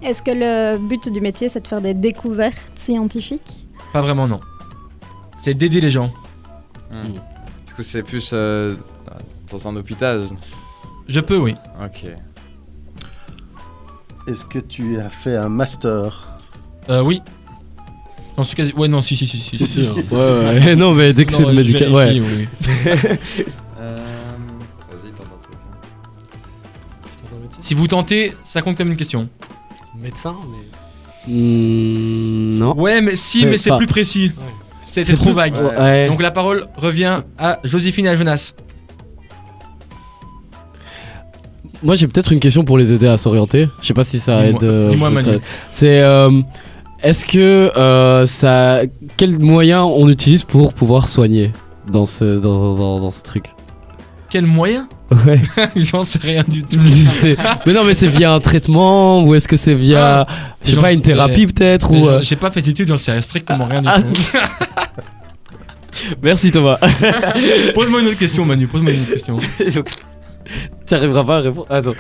Speaker 7: Est-ce que le but du métier, c'est de faire des découvertes scientifiques?
Speaker 2: Pas vraiment, non. C'est d'aider les gens.
Speaker 4: Hmm. Du coup, c'est plus euh, dans un hôpital
Speaker 2: Je peux, oui.
Speaker 4: Ok.
Speaker 6: Est-ce que tu as fait un master?
Speaker 2: Euh, oui. J'en suis quasi. Ouais, non, si, si, si. si,
Speaker 3: Si,
Speaker 2: si.
Speaker 3: si, ouais, ouais. non, mais dès que
Speaker 2: Non,
Speaker 3: c'est de médical. Ouais.
Speaker 2: oui.
Speaker 4: Euh... Vas-y, tente un truc.
Speaker 5: Putain, un métier
Speaker 2: Si vous tentez, ça compte comme une question.
Speaker 5: Médecin, mais.
Speaker 3: Hmm, non.
Speaker 2: Ouais, mais si,
Speaker 3: Ouais,
Speaker 2: mais c'est plus précis.
Speaker 5: Ouais.
Speaker 2: C'est c'est trop vague.
Speaker 3: Ouais.
Speaker 2: Donc la parole revient à Joséphine et à Jonas.
Speaker 3: Moi, j'ai peut-être une question pour les aider à s'orienter. Je sais pas si ça aide. euh,
Speaker 2: dis-moi,
Speaker 3: ça-
Speaker 2: Manu.
Speaker 3: C'est. euh, Est-ce que euh, ça. Quels moyens on utilise pour pouvoir soigner dans ce, dans, dans, dans ce truc?
Speaker 2: Quel moyen
Speaker 3: Ouais.
Speaker 2: J'en sais rien du tout.
Speaker 3: Mais non, mais c'est via un traitement ou est-ce que c'est via. je sais pas, une thérapie peut-être ou. euh,
Speaker 2: J'ai pas fait d'études, j'en sais strictement rien du
Speaker 3: Ah.
Speaker 2: tout.
Speaker 3: Merci Thomas.
Speaker 2: Pose-moi une autre question, Manu. Pose-moi une autre question.
Speaker 3: Tu arriveras pas à répondre. Attends.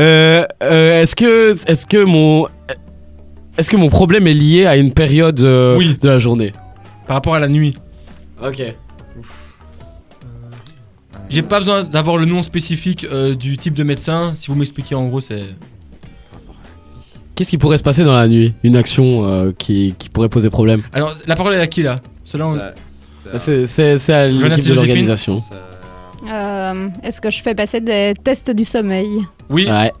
Speaker 3: Euh, euh, est-ce que, est-ce que mon, est-ce que mon problème est lié à une période
Speaker 2: Oui.
Speaker 3: de la journée?
Speaker 2: Par rapport à la nuit.
Speaker 3: Ok.
Speaker 2: J'ai pas besoin d'avoir le nom spécifique euh, du type de médecin. Si vous m'expliquez en gros, c'est.
Speaker 3: Qu'est-ce qui pourrait se passer dans la nuit? Une action euh, qui, qui pourrait poser problème?
Speaker 2: Alors, la parole est à qui là?
Speaker 3: C'est, à l'équipe de l'organisation.
Speaker 7: Euh, Est-ce que je fais passer des tests du sommeil?
Speaker 2: Oui,
Speaker 3: Ouais.
Speaker 4: même-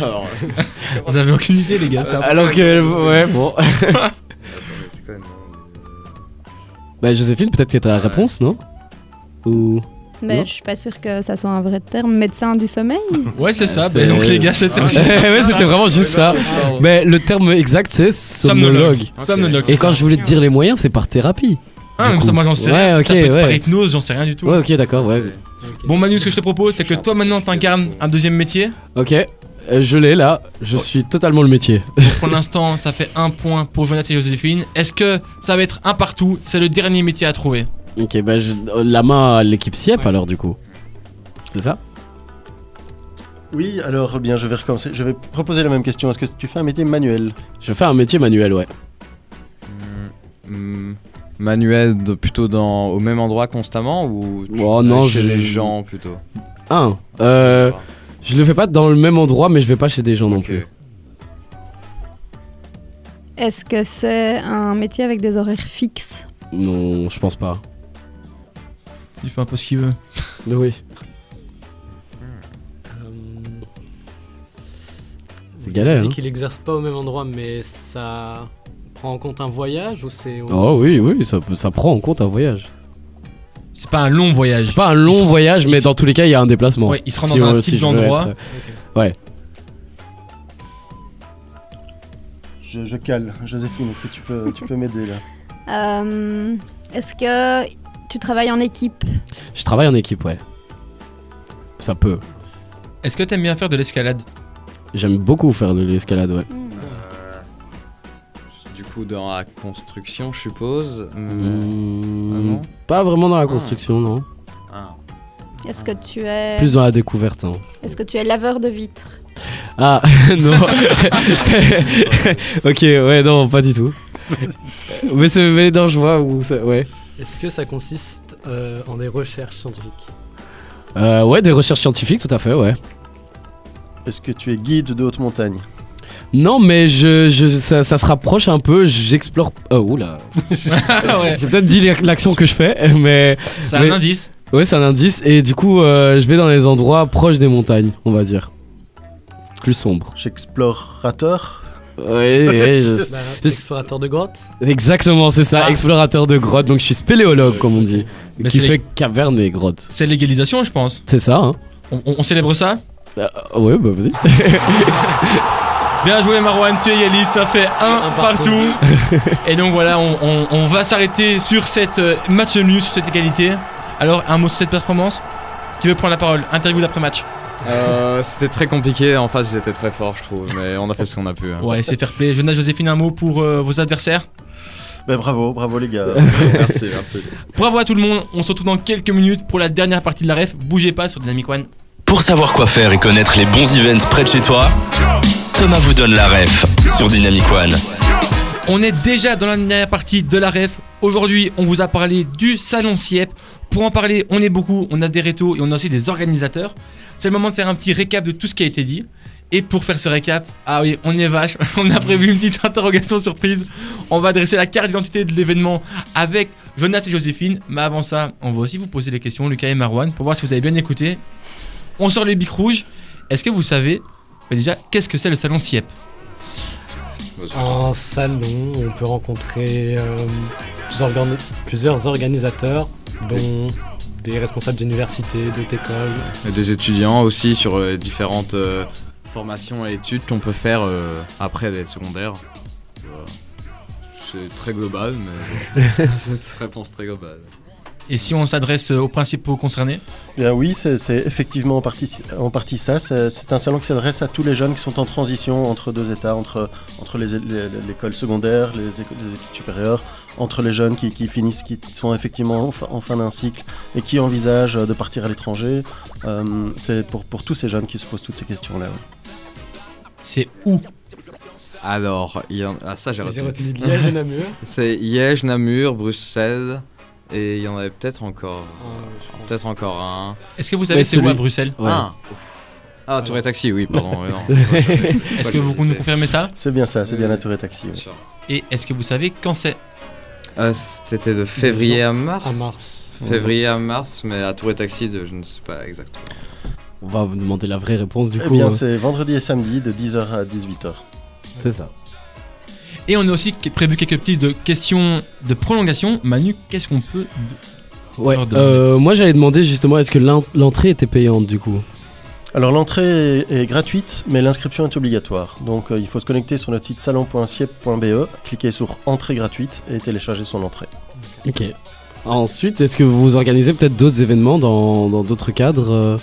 Speaker 4: Alors,
Speaker 2: vous avez aucune idée, les gars. ça.
Speaker 3: Alors que, ouais, bon. Bah Joséphine, peut-être que t'as la
Speaker 4: Ouais.
Speaker 3: réponse, non Ou
Speaker 7: Mais
Speaker 3: Non.
Speaker 7: je suis pas sûre que ça soit un vrai terme. Médecin du sommeil?
Speaker 2: Ouais, c'est ça.
Speaker 3: C'est-
Speaker 2: bah, donc, les gars, c'était aussi.
Speaker 3: Ouais, c'était vraiment juste ça. Mais le terme exact, c'est somnologue.
Speaker 2: Somnologue.
Speaker 3: Et quand je voulais te dire les moyens, c'est par thérapie.
Speaker 2: Ah, mais ça, moi j'en sais
Speaker 3: Ouais,
Speaker 2: rien.
Speaker 3: ok,
Speaker 2: ça peut être par hypnose, j'en sais rien du tout.
Speaker 3: Ouais, ok, d'accord, ouais.
Speaker 2: Bon, Manu, ce que je te propose, c'est que toi maintenant t'incarnes un deuxième métier.
Speaker 3: Ok, euh, je l'ai là, je suis totalement le métier.
Speaker 2: Pour l'instant, ça fait un point pour Jonas et Joséphine. Est-ce que ça va être un partout? C'est le dernier métier à trouver.
Speaker 3: Ok, bah je- la main à l'équipe SIEP
Speaker 5: Ouais.
Speaker 3: alors du coup. C'est ça?
Speaker 6: Oui, alors bien, je vais recommencer. Je vais proposer la même question. Est-ce que tu fais un métier manuel?
Speaker 3: Je fais un métier manuel, ouais.
Speaker 4: Hmm, hmm, Manuel, de- plutôt dans, au même endroit constamment ou tu-
Speaker 3: Oh, non,
Speaker 4: chez
Speaker 3: je-
Speaker 4: les gens plutôt?
Speaker 3: Un, euh, je le fais pas dans le même endroit, mais je vais pas chez des gens non plus.
Speaker 7: Est-ce que c'est un métier avec des horaires fixes?
Speaker 3: Non, je pense pas.
Speaker 2: Il fait un peu ce qu'il veut.
Speaker 3: Oui.
Speaker 5: Euh,
Speaker 3: C'est galère,
Speaker 5: Tu
Speaker 3: hein.
Speaker 5: qu'il exerce pas au même endroit, mais ça prend en compte un voyage ou c'est.
Speaker 3: Oh oui, oui, ça, peut- ça prend en compte un voyage.
Speaker 2: C'est pas un long voyage.
Speaker 3: C'est pas un long
Speaker 2: se-
Speaker 3: voyage, mais
Speaker 2: se-
Speaker 3: dans tous les cas, il y a un déplacement.
Speaker 2: Ouais, il se rend
Speaker 3: Si
Speaker 2: dans un
Speaker 3: si je veux
Speaker 2: d'endroit.
Speaker 3: être-
Speaker 6: je, je cale. Joséphine, est-ce que tu peux, tu peux m'aider là
Speaker 7: Euh, Est-ce que tu travailles en équipe?
Speaker 3: Je travaille en équipe, ouais. Ça peut.
Speaker 2: Est-ce que t'aimes bien faire de l'escalade?
Speaker 3: J'aime beaucoup faire de l'escalade, ouais.
Speaker 4: Euh, du coup, dans la construction, je suppose.
Speaker 3: Hmm,
Speaker 4: ah non
Speaker 3: Pas vraiment dans la
Speaker 4: Ah.
Speaker 3: construction, non.
Speaker 4: ah.
Speaker 7: Est-ce que tu es,
Speaker 3: Plus dans la découverte. hein.
Speaker 7: est-ce que tu es laveur de vitres?
Speaker 3: Ah, non. Ok, ouais, non, pas du tout. mais c'est mais non, je vois où ça- ouais.
Speaker 5: Est-ce que ça consiste euh, en des recherches scientifiques?
Speaker 3: Euh, ouais, des recherches scientifiques, tout à fait, ouais.
Speaker 6: Est-ce que tu es guide de haute montagne?
Speaker 3: Non, mais je, je, ça, ça se rapproche un peu, j'explore... Oh, oula.
Speaker 2: ouais.
Speaker 3: J'ai peut-être dit l'action que je fais, mais...
Speaker 2: C'est
Speaker 3: Mais-
Speaker 2: un indice.
Speaker 3: Ouais, c'est un indice, et du coup, euh, je vais dans les endroits proches des montagnes, on va dire. Plus sombre.
Speaker 6: J'explorateur?
Speaker 3: Ouais, je-
Speaker 5: Bah, Explorateur de grottes
Speaker 3: Exactement, c'est ça,
Speaker 2: Ah.
Speaker 3: explorateur de grottes, donc je suis spéléologue, comme on dit.
Speaker 2: Mais
Speaker 3: qui
Speaker 2: c'est-
Speaker 3: fait cavernes et grottes.
Speaker 2: C'est légalisation, je pense.
Speaker 3: C'est ça, hein
Speaker 2: On, on- on célèbre ça?
Speaker 3: Euh, Ouais, bah vas-y.
Speaker 2: Bien joué Marwan, tu égalise, ça fait un,
Speaker 5: Un
Speaker 2: partout.
Speaker 5: partout.
Speaker 2: Et donc voilà, on, on- on va s'arrêter sur cette euh, match nul, sur cette égalité. Alors, un mot sur cette performance Qui veut prendre la parole? Interview d'après-match.
Speaker 4: Euh, C'était très compliqué, en face j'étais très fort je trouve, mais on a fait ce qu'on a pu. hein.
Speaker 2: Ouais, c'est fair play. Jonas Joséphine, un mot pour euh, vos adversaires?
Speaker 6: Ben, Bravo, bravo les gars.
Speaker 4: merci, merci.
Speaker 2: Bravo à tout le monde, on se retrouve dans quelques minutes pour la dernière partie de la ref. Bougez pas sur Dynamic One.
Speaker 1: Pour savoir quoi faire et connaître les bons events près de chez toi, Thomas vous donne la ref sur Dynamic One.
Speaker 2: On est déjà dans la dernière partie de la ref. Aujourd'hui, on vous a parlé du salon Siep. Pour en parler, on est beaucoup, on a des rétos et on a aussi des organisateurs. C'est le moment de faire un petit récap de tout ce qui a été dit. Et pour faire ce récap, ah oui, on est vache, on a prévu une petite interrogation surprise. On va adresser la carte d'identité de l'événement avec Jonas et Joséphine. Mais avant ça, on va aussi vous poser des questions, Lucas et Marwan, pour voir si vous avez bien écouté. On sort les bics rouges. Est-ce que vous savez bah déjà qu'est-ce que c'est le salon Siep
Speaker 5: En salon, on peut rencontrer euh, plusieurs, organ- plusieurs organisateurs, dont des responsables d'universités, d'autres écoles.
Speaker 4: Et des étudiants aussi sur euh, différentes euh, formations et études qu'on peut faire euh, après secondaires. Voilà. C'est très global, mais c'est une réponse très globale.
Speaker 2: Et si on s'adresse euh, aux principaux concernés
Speaker 6: Bien oui, c'est effectivement en partie, en partie ça. C'est un salon qui s'adresse à tous les jeunes qui sont en transition entre deux états, entre, entre les- les- l'école secondaire, les, les études supérieures, entre les jeunes qui, qui finissent, qui sont effectivement en fin, en fin d'un cycle et qui envisagent de partir à l'étranger. Euh, c'est pour, pour tous ces jeunes qui se posent toutes ces questions-là. ouais.
Speaker 2: C'est où
Speaker 4: Alors, il y en... ah, ça j'ai
Speaker 5: J'ai
Speaker 4: retenu.
Speaker 5: retenu Liège et Namur.
Speaker 4: C'est Liège, Namur, Bruxelles, et il y en avait peut-être encore. Peut-être encore un.
Speaker 2: Est-ce que vous savez c'est où à Bruxelles
Speaker 3: Ouais.
Speaker 4: Ah, ah Tour et Taxi, oui, pardon.
Speaker 2: Est-ce que vous nous confirmez ça
Speaker 6: C'est bien ça, c'est bien la tour et taxi.
Speaker 2: Et est-ce que vous savez quand c'est
Speaker 4: Euh, C'était de février à mars.
Speaker 5: À mars.
Speaker 4: Février à mars, mais à Tour et Taxi, de, je ne sais pas exactement.
Speaker 3: On va vous demander la vraie réponse du
Speaker 6: Eh
Speaker 3: coup.
Speaker 6: bien,
Speaker 3: euh,
Speaker 6: c'est vendredi et samedi de 10h à 18h.
Speaker 3: c'est ça.
Speaker 2: Et on a aussi prévu quelques petites questions de prolongation. Manu, qu'est-ce qu'on peut
Speaker 3: Ouais. Euh, moi j'allais demander justement est-ce que l'en- l'entrée était payante du coup?
Speaker 6: Alors l'entrée est, est gratuite, mais l'inscription est obligatoire. Donc euh, il faut se connecter sur notre site salon.siep.be, cliquer sur entrée gratuite et télécharger son entrée.
Speaker 3: Ok. Ensuite, est-ce que vous organisez peut-être d'autres événements dans dans d'autres cadres euh?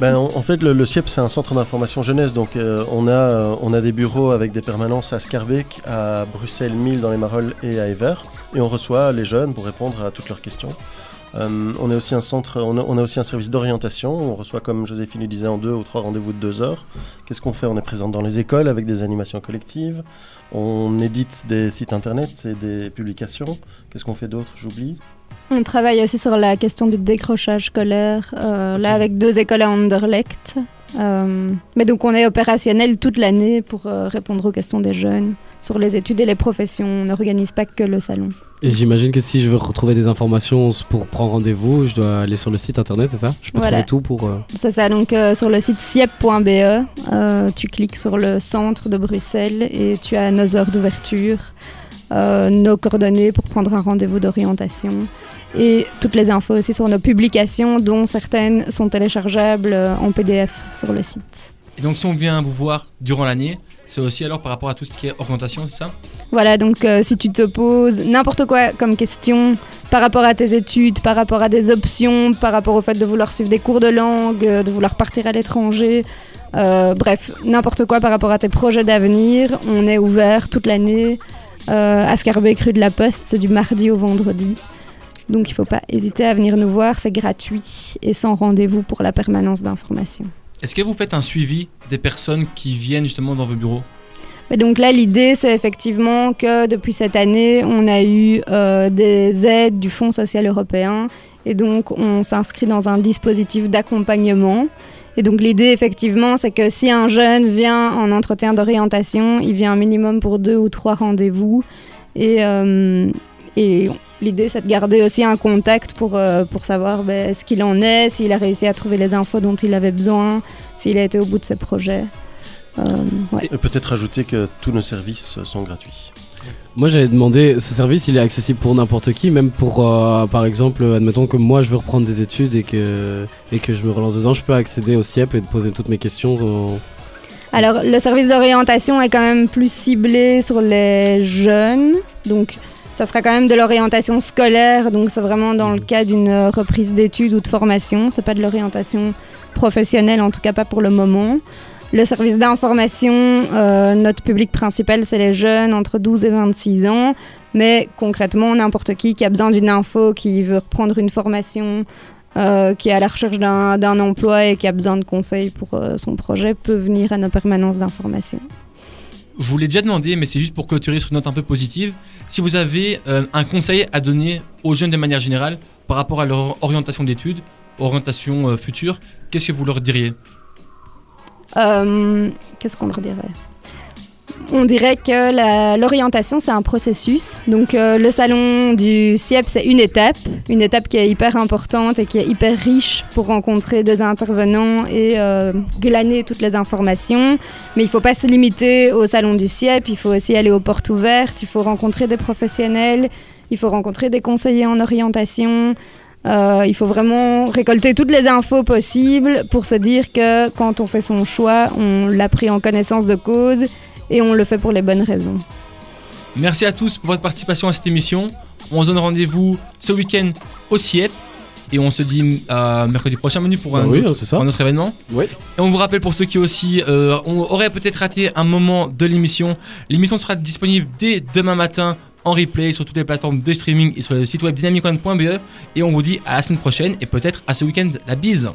Speaker 6: Ben, en, fait, le, CIEP, c'est un centre d'information jeunesse. Donc, euh, on, a, euh, on a des bureaux avec des permanences à Scarbeck, à Bruxelles, 1000 dans les Marolles et à Ever. Et on reçoit les jeunes pour répondre à toutes leurs questions. Euh, on, est aussi un centre, on, a, on a aussi un service d'orientation. On reçoit, comme Joséphine le disait, en deux ou trois rendez-vous de deux heures. Qu'est-ce qu'on fait? On est présent dans les écoles avec des animations collectives. On édite des sites internet et des publications. Qu'est-ce qu'on fait d'autre? J'oublie.
Speaker 7: On travaille aussi sur la question du décrochage scolaire, euh, là avec deux écoles à Anderlecht. Euh, mais donc on est opérationnel toute l'année pour euh, répondre aux questions des jeunes sur les études et les professions. On n'organise pas que le salon.
Speaker 3: Et j'imagine que si je veux retrouver des informations pour prendre rendez-vous, je dois aller sur le site internet, c'est ça? Je peux
Speaker 7: Voilà.
Speaker 3: trouver tout pour. euh,
Speaker 7: C'est ça, donc sur le site siep.be, tu cliques sur le centre de Bruxelles et tu as nos heures d'ouverture, euh, nos coordonnées pour prendre un rendez-vous d'orientation et toutes les infos aussi sur nos publications, dont certaines sont téléchargeables euh, en PDF sur le site.
Speaker 2: Et donc si on vient vous voir durant l'année, c'est aussi alors par rapport à tout ce qui est orientation, c'est ça?
Speaker 7: Voilà, donc euh, si tu te poses n'importe quoi comme question par rapport à tes études, par rapport à des options, par rapport au fait de vouloir suivre des cours de langue, de vouloir partir à l'étranger, euh, bref, n'importe quoi par rapport à tes projets d'avenir, on est ouvert toute l'année. Euh, à Scarbeck rue de la Poste. C'est du mardi au vendredi. Donc il ne faut pas hésiter à venir nous voir, c'est gratuit et sans rendez-vous pour la permanence d'information.
Speaker 2: Est-ce que vous faites un suivi des personnes qui viennent justement dans vos bureaux?
Speaker 7: Donc là, l'idée, c'est effectivement que depuis cette année, on a eu euh, des aides du Fonds social européen et donc on s'inscrit dans un dispositif d'accompagnement. Et donc l'idée, effectivement, c'est que si un jeune vient en entretien d'orientation, il vient un minimum pour deux ou trois rendez-vous. Et, euh, l'idée, c'est de garder aussi un contact pour, euh, pour savoir ben, ce qu'il en est, s'il a réussi à trouver les infos dont il avait besoin, s'il a été au bout de ses projets.
Speaker 6: Euh, peut-être ajouter que tous nos services sont gratuits.
Speaker 3: Moi j'avais demandé, ce service il est accessible pour n'importe qui, même pour euh, par exemple, admettons que moi je veux reprendre des études et que, et que je me relance dedans, je peux accéder au CIEP et poser toutes mes questions.
Speaker 7: Alors le service d'orientation est quand même plus ciblé sur les jeunes, donc ça sera quand même de l'orientation scolaire, donc c'est vraiment dans le cas d'une reprise d'études ou de formation, c'est pas de l'orientation professionnelle, en tout cas pas pour le moment. Le service d'information, euh, notre public principal, c'est les jeunes entre 12 et 26 ans. Mais concrètement, n'importe qui qui a besoin d'une info, qui veut reprendre une formation, euh, qui est à la recherche d'un emploi et qui a besoin de conseils pour euh, son projet, peut venir à nos permanences d'information.
Speaker 2: Je vous l'ai déjà demandé, mais c'est juste pour clôturer sur une note un peu positive. Si vous avez un conseil à donner aux jeunes de manière générale par rapport à leur orientation d'études, orientation future, qu'est-ce que vous leur diriez?
Speaker 7: Euh, qu'est-ce qu'on leur dirait? On dirait que l'orientation, c'est un processus. Donc, euh, le salon du CIEP, c'est une étape, une étape qui est hyper importante et qui est hyper riche pour rencontrer des intervenants et euh, glaner toutes les informations. Mais il ne faut pas se limiter au salon du CIEP, il faut aussi aller aux portes ouvertes, il faut rencontrer des professionnels, il faut rencontrer des conseillers en orientation. Euh, il faut vraiment récolter toutes les infos possibles pour se dire que quand on fait son choix, on l'a pris en connaissance de cause et on le fait pour les bonnes raisons.
Speaker 2: Merci à tous pour votre participation à cette émission. On se donne rendez-vous ce week-end au CIEP et on se dit à mercredi prochain menu pour un,
Speaker 3: autre,
Speaker 2: un autre, événement.
Speaker 3: Oui.
Speaker 2: Et on vous rappelle pour ceux qui aussi euh, on aurait peut-être raté un moment de l'émission, l'émission sera disponible dès demain matin en replay sur toutes les plateformes de streaming et sur le site web dynamicone.be. Et on vous dit à la semaine prochaine et peut-être à ce week-end. La bise